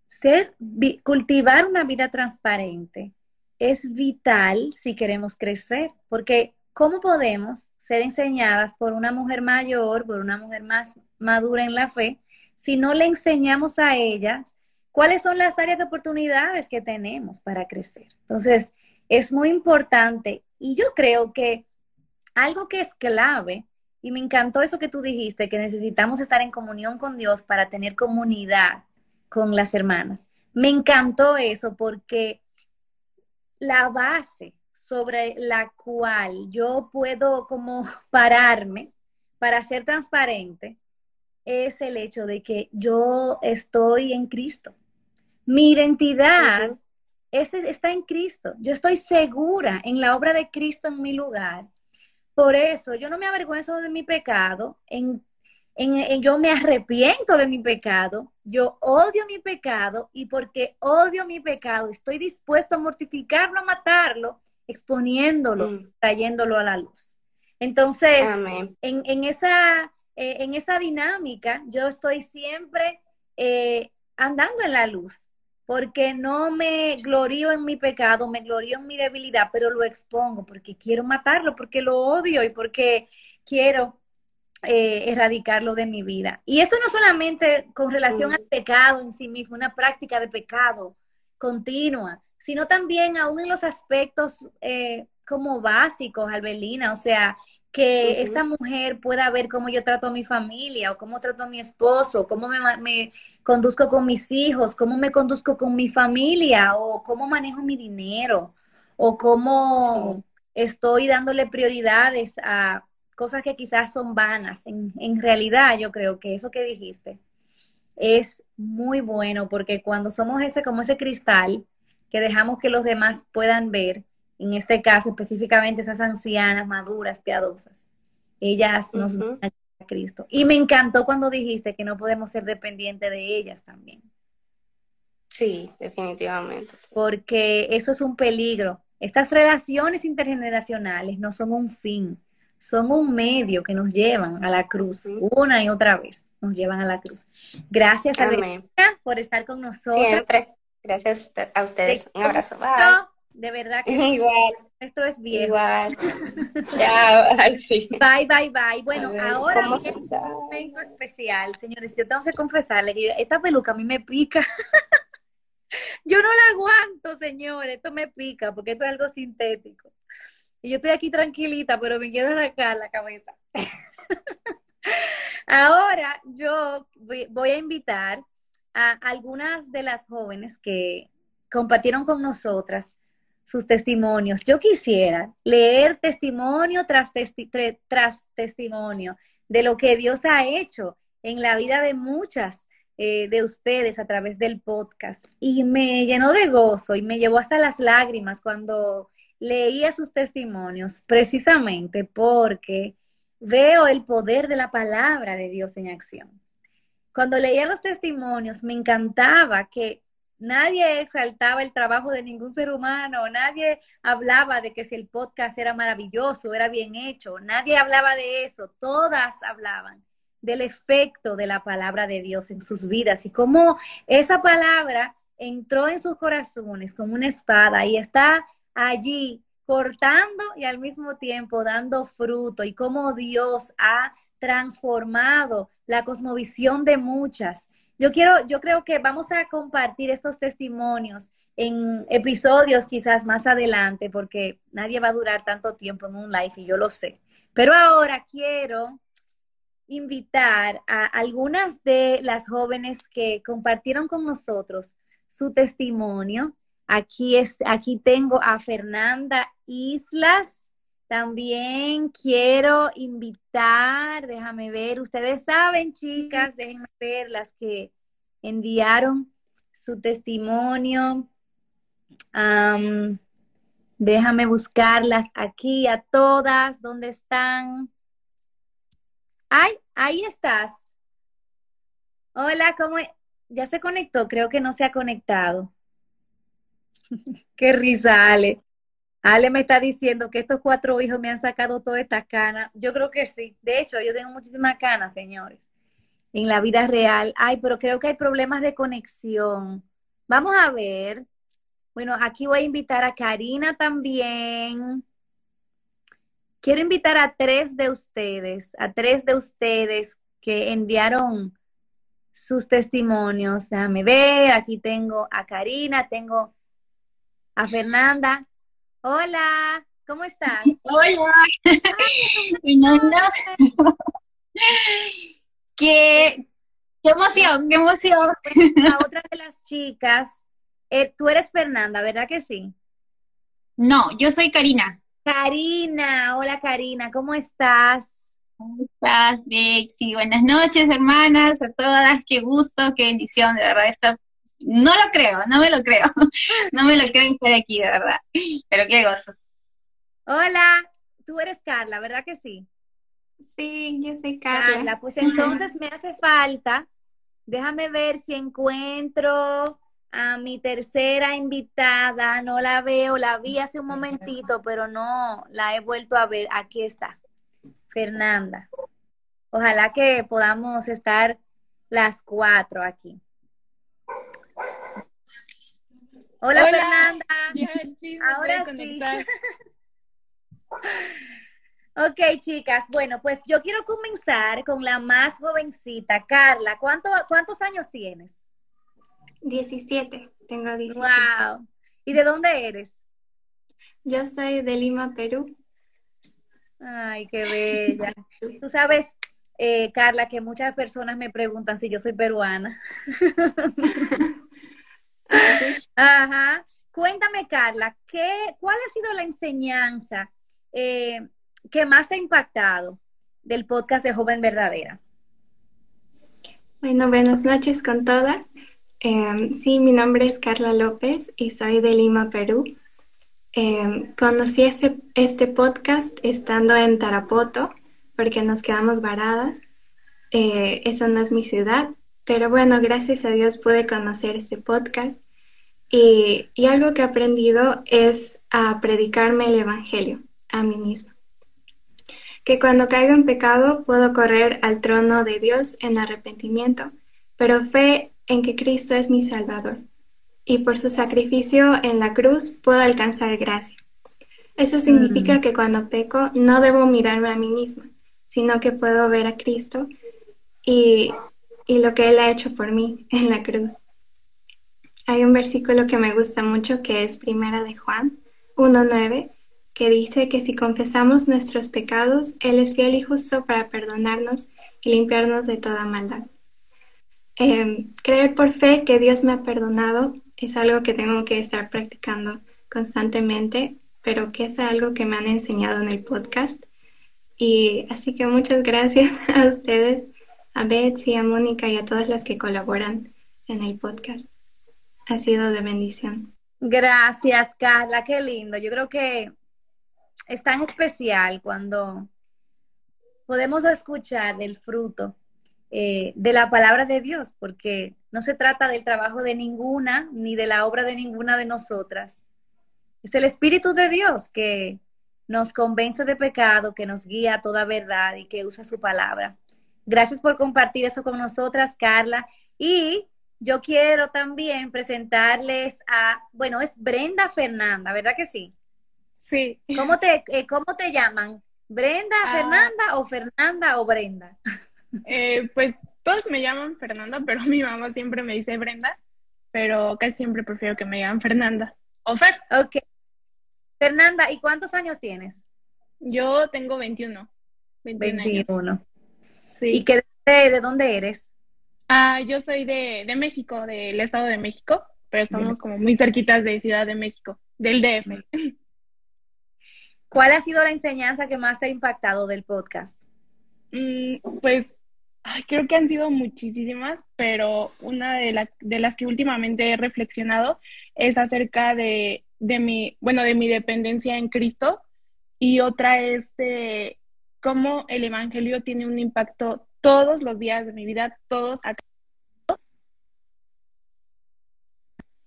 ser, cultivar una vida transparente es vital si queremos crecer, porque ¿cómo podemos ser enseñadas por una mujer mayor, por una mujer más madura en la fe, si no le enseñamos a ellas cuáles son las áreas de oportunidades que tenemos para crecer? Entonces, es muy importante y yo creo que algo que es clave, y me encantó eso que tú dijiste, que necesitamos estar en comunión con Dios para tener comunidad con las hermanas. Me encantó eso porque la base sobre la cual yo puedo como pararme para ser transparente es el hecho de que yo estoy en Cristo. Mi identidad está en Cristo. Yo estoy segura en la obra de Cristo en mi lugar. Por eso yo no me avergüenzo de mi pecado, en yo me arrepiento de mi pecado, yo odio mi pecado y porque odio mi pecado estoy dispuesto a mortificarlo, a matarlo, exponiéndolo, mm. trayéndolo a la luz. Entonces, en, esa, eh, en esa dinámica yo estoy siempre eh, andando en la luz, porque no me glorío en mi pecado, me glorío en mi debilidad, pero lo expongo porque quiero matarlo, porque lo odio y porque quiero eh, erradicarlo de mi vida. Y eso no solamente con relación al pecado en sí mismo, una práctica de pecado continua, sino también aún en los aspectos eh, como básicos, Albelina, o sea, que esta mujer pueda ver cómo yo trato a mi familia o cómo trato a mi esposo, cómo me, me, conduzco con mis hijos, cómo me conduzco con mi familia o cómo manejo mi dinero o cómo estoy dándole prioridades a cosas que quizás son vanas. En, realidad, yo creo que eso que dijiste es muy bueno porque cuando somos ese como ese cristal que dejamos que los demás puedan ver, en este caso específicamente esas ancianas maduras, piadosas, ellas nos van a Cristo. Y me encantó cuando dijiste que no podemos ser dependientes de ellas también. Sí, definitivamente. Porque eso es un peligro. Estas relaciones intergeneracionales no son un fin, son un medio que nos llevan a la cruz una y otra vez, nos llevan a la cruz. Gracias a por estar con nosotros. Siempre. Gracias a ustedes. Un abrazo. Bye. De verdad que igual. Esto es bien. Igual. Chao. Ay, sí. Bye, bye, bye. Bueno, ahora es un momento especial, señores. Yo tengo que confesarle que esta peluca a mí me pica. yo no la aguanto, señores. Esto me pica porque esto es algo sintético. Y yo estoy aquí tranquilita, pero me quiero arrancar la cabeza. Ahora yo voy a invitar a algunas de las jóvenes que compartieron con nosotras sus testimonios. Yo quisiera leer testimonio tras, tras testimonio de lo que Dios ha hecho en la vida de muchas eh, de ustedes a través del podcast. Y me llenó de gozo y me llevó hasta las lágrimas cuando leía sus testimonios, precisamente porque veo el poder de la palabra de Dios en acción. Cuando leía los testimonios, me encantaba que nadie exaltaba el trabajo de ningún ser humano, nadie hablaba de que si el podcast era maravilloso, era bien hecho, nadie hablaba de eso, todas hablaban del efecto de la palabra de Dios en sus vidas y cómo esa palabra entró en sus corazones como una espada y está allí cortando y al mismo tiempo dando fruto y cómo Dios ha transformado la cosmovisión de muchas. Yo quiero, yo creo que vamos a compartir estos testimonios en episodios quizás más adelante, porque nadie va a durar tanto tiempo en un live y yo lo sé. Pero ahora quiero invitar a algunas de las jóvenes que compartieron con nosotros su testimonio Aquí, es, aquí tengo a Fernanda Islas. También quiero invitar, déjame ver, ustedes saben, chicas, déjenme ver las que enviaron su testimonio. déjame buscarlas aquí a todas. ¿Dónde están? Ay, ahí estás. Hola, ¿cómo? e-? ¿Ya se conectó? Creo que no se ha conectado. Qué risa, Ale. Ale me está diciendo que estos cuatro hijos me han sacado todas estas canas. Yo creo que sí. De hecho, yo tengo muchísimas canas, señores, en la vida real. Ay, pero creo que hay problemas de conexión. Vamos a ver. Bueno, aquí voy a invitar a Karina también. Quiero invitar a tres de ustedes, a tres de ustedes que enviaron sus testimonios. Déjame ver, aquí tengo a Karina, tengo a Fernanda. Hola, ¿cómo estás? Hola. Fernanda. qué, qué emoción, qué emoción. La otra de las chicas, eh, tú eres Fernanda, ¿verdad que sí? No, yo soy Karina. Karina, hola Karina, ¿cómo estás? ¿Cómo estás, Bexi? Buenas noches, hermanas, a todas. Qué gusto, qué bendición, de verdad. Esto, no lo creo, no me lo creo. No me lo creo estar aquí, de verdad. Pero qué gozo. Hola, tú eres Carla, ¿verdad que sí? Sí, yo soy Carla. Carla, pues entonces me hace falta, déjame ver si encuentro a mi tercera invitada, no la veo, la vi hace un momentito, pero no la he vuelto a ver. Aquí está, Fernanda. Ojalá que podamos estar las cuatro aquí. Hola, Hola. Fernanda. Ya, sí, me Ahora sí. Ok, chicas, bueno, pues yo quiero comenzar con la más jovencita, Carla. ¿Cuánto, ¿Cuántos años tienes? 17, tengo 17. Wow. ¿Y de dónde eres? Yo soy de Lima, Perú. Ay, qué bella. Tú sabes, eh, Carla, que muchas personas me preguntan si yo soy peruana. Ajá. Cuéntame, Carla, ¿qué, ¿cuál ha sido la enseñanza eh, que más te ha impactado del podcast de Joven Verdadera? Bueno, buenas noches con todas. Em, sí, mi nombre es Carla López y soy de Lima, Perú. Em, conocí ese- este podcast estando en Tarapoto porque nos quedamos varadas. Eh, esa no es mi ciudad, pero bueno, gracias a Dios pude conocer este podcast y, y algo que he aprendido es a predicarme el Evangelio a mí misma. Que cuando caigo en pecado puedo correr al trono de Dios en arrepentimiento, pero fe en que Cristo es mi Salvador y por su sacrificio en la cruz puedo alcanzar gracia. Eso significa que cuando peco no debo mirarme a mí misma, sino que puedo ver a Cristo y, y lo que Él ha hecho por mí en la cruz. Hay un versículo que me gusta mucho que es Primera de Juan 1.9, que dice que si confesamos nuestros pecados, Él es fiel y justo para perdonarnos y limpiarnos de toda maldad. Eh, creer por fe que Dios me ha perdonado es algo que tengo que estar practicando constantemente, pero que es algo que me han enseñado en el podcast. Y así que muchas gracias a ustedes, a Betsy, a Mónica y a todas las que colaboran en el podcast. Ha sido de bendición. Gracias, Carla, qué lindo. Yo creo que es tan especial cuando podemos escuchar del fruto eh, de la palabra de Dios, porque no se trata del trabajo de ninguna ni de la obra de ninguna de nosotras. Es el Espíritu de Dios que nos convence de pecado, que nos guía a toda verdad y que usa su palabra. Gracias por compartir eso con nosotras, Carla. Y yo quiero también presentarles a, bueno, es Brenda Fernanda, ¿verdad que sí? Sí. ¿Cómo te, eh, cómo te llaman? ¿Brenda Ah. Fernanda o Fernanda o Brenda? Eh, pues todos me llaman Fernanda, pero mi mamá siempre me dice Brenda, pero casi siempre prefiero que me llamen Fernanda. O Fer, Ok. Fernanda, ¿y cuántos años tienes? yo tengo 21. 21 años. 21. Sí. ¿Y qué, de, de dónde eres? Ah, yo soy de, de México, del Estado de México, pero estamos como muy cerquitas de Ciudad de México, del DF. ¿Cuál ha sido la enseñanza que más te ha impactado del podcast? Mm, pues ay, creo que han sido muchísimas, pero una de, la- de las que últimamente he reflexionado es acerca de, de mi, bueno, de mi dependencia en Cristo y otra es de cómo el Evangelio tiene un impacto todos los días de mi vida, todos acá.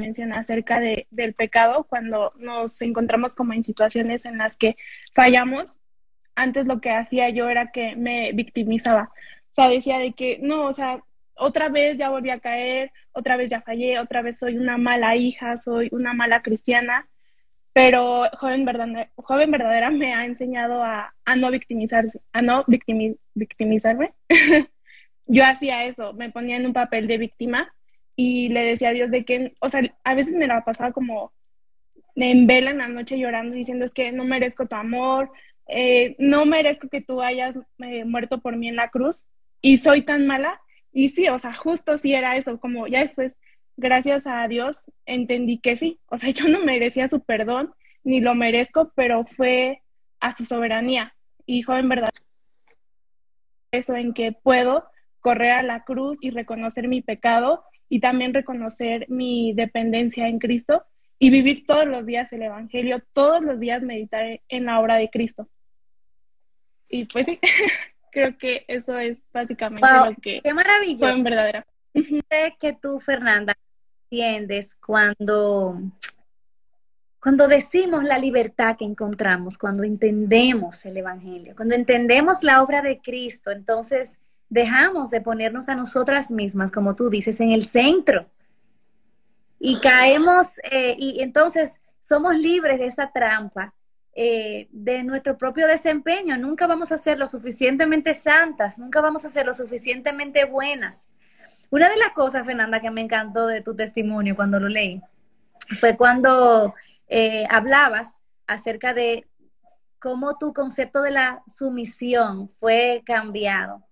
menciona acerca de, del pecado cuando nos encontramos como en situaciones en las que fallamos. Antes lo que hacía yo era que me victimizaba. O sea, decía de que, no, o sea, otra vez ya volví a caer, otra vez ya fallé, otra vez soy una mala hija, soy una mala cristiana. Pero joven verdadera, joven verdadera me ha enseñado a, a no victimizarse, a no victimizarme. yo hacía eso, me ponía en un papel de víctima y le decía a Dios de que, o sea, a veces me la pasaba como en vela en la noche llorando diciendo es que no merezco tu amor, eh, no merezco que tú hayas eh, muerto por mí en la cruz y soy tan mala. Y sí, o sea, justo sí era eso, como ya después, gracias a Dios, entendí que sí, o sea, yo no merecía su perdón, ni lo merezco, pero fue a su soberanía. Hijo, en verdad, eso en que puedo correr a la cruz y reconocer mi pecado y también reconocer mi dependencia en Cristo y vivir todos los días el Evangelio, todos los días meditar en la obra de Cristo. Y pues sí, creo que eso es básicamente lo que qué maravilloso. fue en verdadera. Sé que tú, Fernanda, entiendes cuando, cuando decimos la libertad que encontramos, cuando entendemos el Evangelio, cuando entendemos la obra de Cristo, entonces dejamos de ponernos a nosotras mismas, como tú dices, en el centro. Y caemos, eh, y entonces somos libres de esa trampa, eh, de nuestro propio desempeño. Nunca vamos a ser lo suficientemente santas, nunca vamos a ser lo suficientemente buenas. Una de las cosas, Fernanda, que me encantó de tu testimonio cuando lo leí, fue cuando eh, hablabas acerca de cómo tu concepto de la sumisión fue cambiado.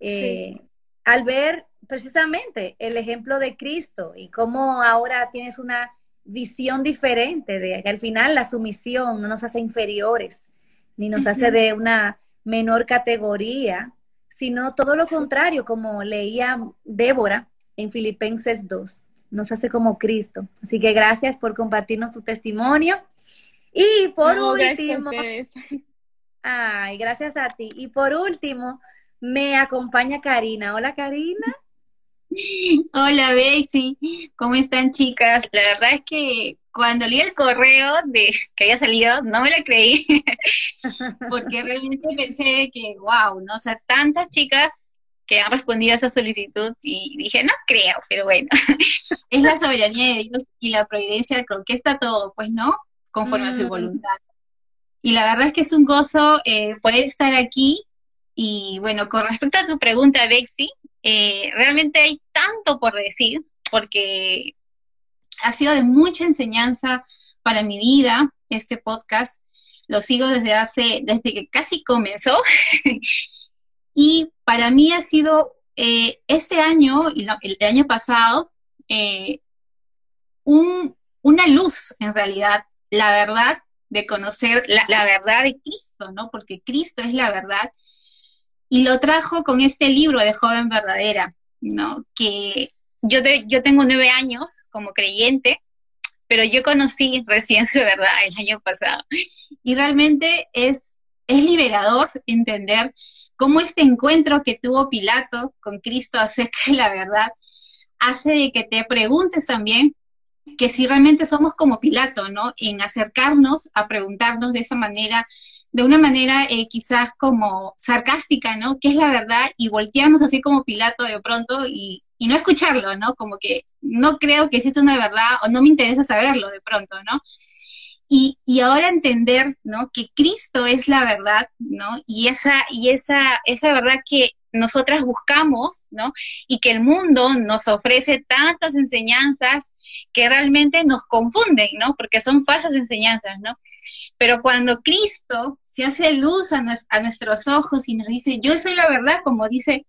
Eh, al ver precisamente el ejemplo de Cristo y cómo ahora tienes una visión diferente de que al final la sumisión no nos hace inferiores, ni nos hace de una menor categoría, sino todo lo contrario, como leía Débora en Filipenses 2, nos hace como Cristo. Así que gracias por compartirnos tu testimonio. Y por último, ay, gracias a ti. Y por último, me acompaña Karina. Hola Karina. Hola Bexy, ¿cómo están chicas? La verdad es que cuando leí el correo de que había salido, no me lo creí, porque realmente pensé que, wow, ¿no? O sea, tantas chicas que han respondido a esa solicitud y dije, no creo, pero bueno, es la soberanía de Dios y la providencia con que está todo, pues, ¿no? Conforme a su mm. voluntad. Y la verdad es que es un gozo eh, poder estar aquí y bueno, con respecto a tu pregunta, Bexi, eh, realmente hay tanto por decir, porque ha sido de mucha enseñanza para mi vida este podcast. Lo sigo desde hace, desde que casi comenzó. y para mí ha sido eh, este año y el año pasado eh, una luz en realidad, la verdad de conocer la, la verdad de Cristo, ¿no? Porque Cristo es la verdad y lo trajo con este libro de Joven Verdadera, ¿no? Que yo, yo tengo nueve años como creyente, pero yo conocí recién su verdad el año pasado. Y realmente es, es liberador entender cómo este encuentro que tuvo Pilato con Cristo acerca de la verdad hace de que te preguntes también que si realmente somos como Pilato, ¿no? En acercarnos a preguntarnos de esa manera de una manera eh, quizás como sarcástica, ¿no? ¿Qué es la verdad? Y voltearnos así como Pilato de pronto y, y no escucharlo, ¿no? Como que no creo que exista una verdad o no me interesa saberlo de pronto, ¿no? Y, y, ahora entender, ¿no? Que Cristo es la verdad, ¿no? Y esa, y esa, esa verdad que nosotras buscamos, ¿no? Y que el mundo nos ofrece tantas enseñanzas que realmente nos confunden, ¿no? Porque son falsas enseñanzas, ¿no? Pero cuando Cristo se hace luz a, nuestros ojos y nos dice, yo soy la verdad, como dice,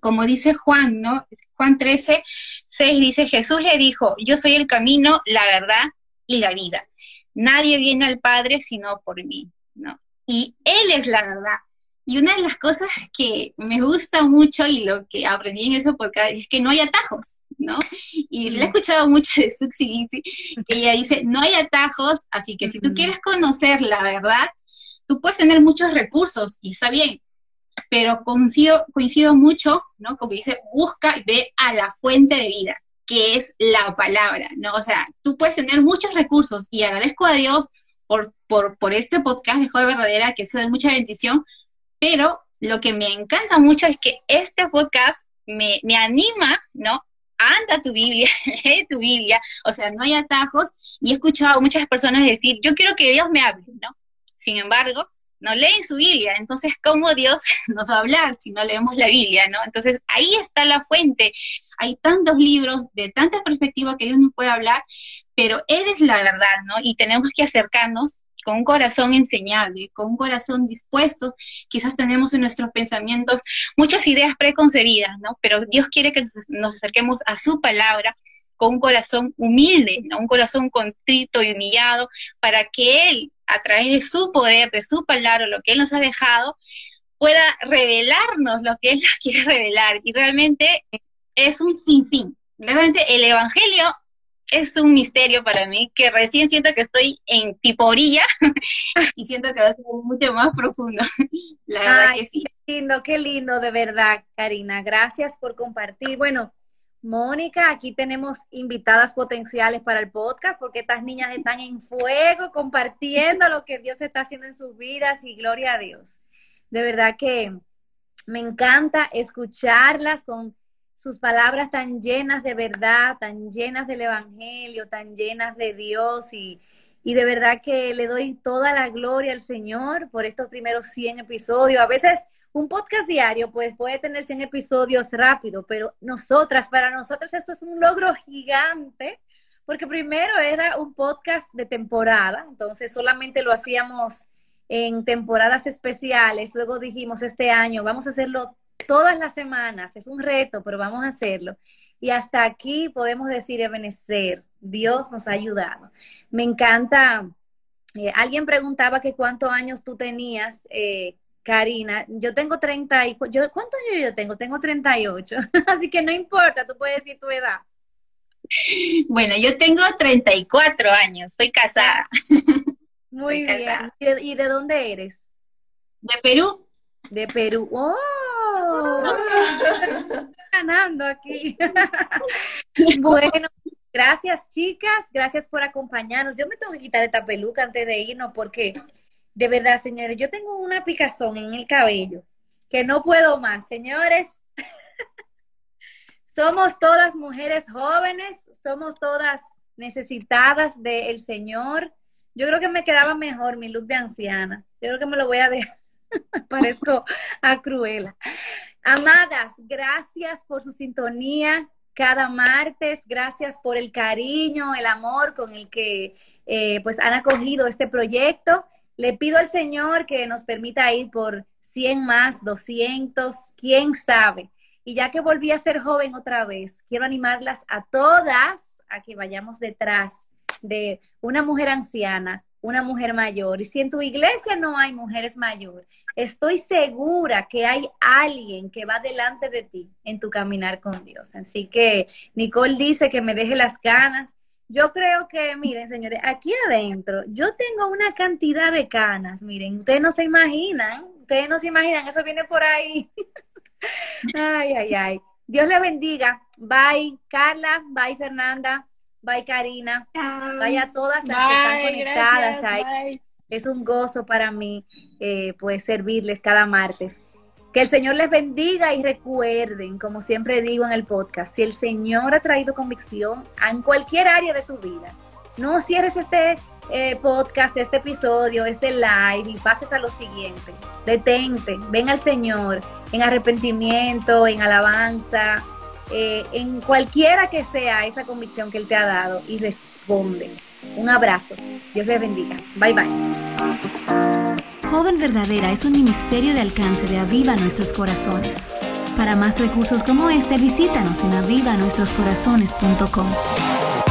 como dice Juan, ¿no? Juan 13, 6 dice, Jesús le dijo, yo soy el camino, la verdad y la vida. Nadie viene al Padre sino por mí, ¿no? Y Él es la verdad. Y una de las cosas que me gusta mucho y lo que aprendí en eso podcast es que no hay atajos, ¿no? Y le he escuchado mucho de Suxi que ella dice, no hay atajos, así que si tú quieres conocer la verdad, tú puedes tener muchos recursos y está bien, pero coincido, coincido mucho, ¿no? Como dice, busca y ve a la fuente de vida, que es la palabra, ¿no? O sea, tú puedes tener muchos recursos y agradezco a Dios por, por, este podcast de Joven Verdadera, que sido de mucha bendición, pero lo que me encanta mucho es que este podcast me, me anima, ¿no? Anda tu Biblia, lee tu Biblia, o sea, no hay atajos, y he escuchado a muchas personas decir, yo quiero que Dios me hable, ¿no? Sin embargo, no leen su Biblia, entonces, ¿cómo Dios nos va a hablar si no leemos la Biblia, ¿no? Entonces, ahí está la fuente. Hay tantos libros de tanta perspectiva que Dios nos puede hablar, pero eres la verdad, ¿no? Y tenemos que acercarnos con un corazón enseñable, con un corazón dispuesto. Quizás tenemos en nuestros pensamientos muchas ideas preconcebidas, ¿no? Pero Dios quiere que nos, acerquemos a su palabra con un corazón humilde, ¿no? un corazón contrito y humillado, para que Él, a través de su poder, de su palabra, lo que Él nos ha dejado, pueda revelarnos lo que Él nos quiere revelar. Y realmente es un sinfín. Realmente el Evangelio es un misterio para mí, que recién siento que estoy en tipo orilla y siento que va a ser mucho más profundo. La verdad que sí. Qué lindo, qué lindo, de verdad, Karina. Gracias por compartir. Bueno, Mónica, aquí tenemos invitadas potenciales para el podcast porque estas niñas están en fuego compartiendo lo que Dios está haciendo en sus vidas y gloria a Dios. De verdad que me encanta escucharlas con sus palabras tan llenas de verdad, tan llenas del Evangelio, tan llenas de Dios y, y de verdad que le doy toda la gloria al Señor por estos primeros 100 episodios. A veces un podcast diario pues puede tener 100 episodios rápido, pero nosotras, para nosotros esto es un logro gigante porque primero era un podcast de temporada, entonces solamente lo hacíamos en temporadas especiales, luego dijimos este año vamos a hacerlo todas las semanas, es un reto, pero vamos a hacerlo. Y hasta aquí podemos decir, Ebenezer, Dios nos ha ayudado. Me encanta, eh, alguien preguntaba que cuántos años tú tenías, eh, Karina. Yo tengo 30 y, yo, ¿cuántos años yo tengo? Tengo 38, así que no importa, tú puedes decir tu edad. Bueno, yo tengo 34 años, soy casada. Muy bien. ¿Y de dónde eres? De Perú. De Perú. ¡Oh! ganando aquí. bueno, gracias chicas, gracias por acompañarnos. Yo me tengo que quitar esta peluca antes de irnos porque, de verdad, señores, yo tengo una picazón en el cabello que no puedo más. Señores, somos todas mujeres jóvenes, somos todas necesitadas del Señor. Yo creo que me quedaba mejor mi look de anciana. Yo creo que me lo voy a dejar. Parezco a Cruela. Amadas, gracias por su sintonía cada martes. Gracias por el cariño, el amor con el que eh, pues han acogido este proyecto. Le pido al Señor que nos permita ir por 100 más, 200, quién sabe. Y ya que volví a ser joven otra vez, quiero animarlas a todas a que vayamos detrás de una mujer anciana, una mujer mayor. Y si en tu iglesia no hay mujeres mayores, estoy segura que hay alguien que va delante de ti en tu caminar con Dios. Así que Nicole dice que me deje las canas. Yo creo que, miren, señores, aquí adentro yo tengo una cantidad de canas, miren, ustedes no se imaginan, ustedes no se imaginan, eso viene por ahí. ay, ay, ay. Dios le bendiga. Bye, Carla. Bye, Fernanda. Bye, Karina. Bye a todas las que están conectadas ahí. Es un gozo para mí eh, pues servirles cada martes. Que el Señor les bendiga y recuerden, como siempre digo en el podcast, si el Señor ha traído convicción en cualquier área de tu vida, no cierres este eh, podcast, este episodio, este live y pases a lo siguiente. Detente, ven al Señor en arrepentimiento, en alabanza, eh, en cualquiera que sea esa convicción que Él te ha dado y responde. Un abrazo. Dios les bendiga. Bye bye. Joven Verdadera es un ministerio de alcance de Aviva Nuestros Corazones. Para más recursos como este, visítanos en avivanuestroscorazones.com.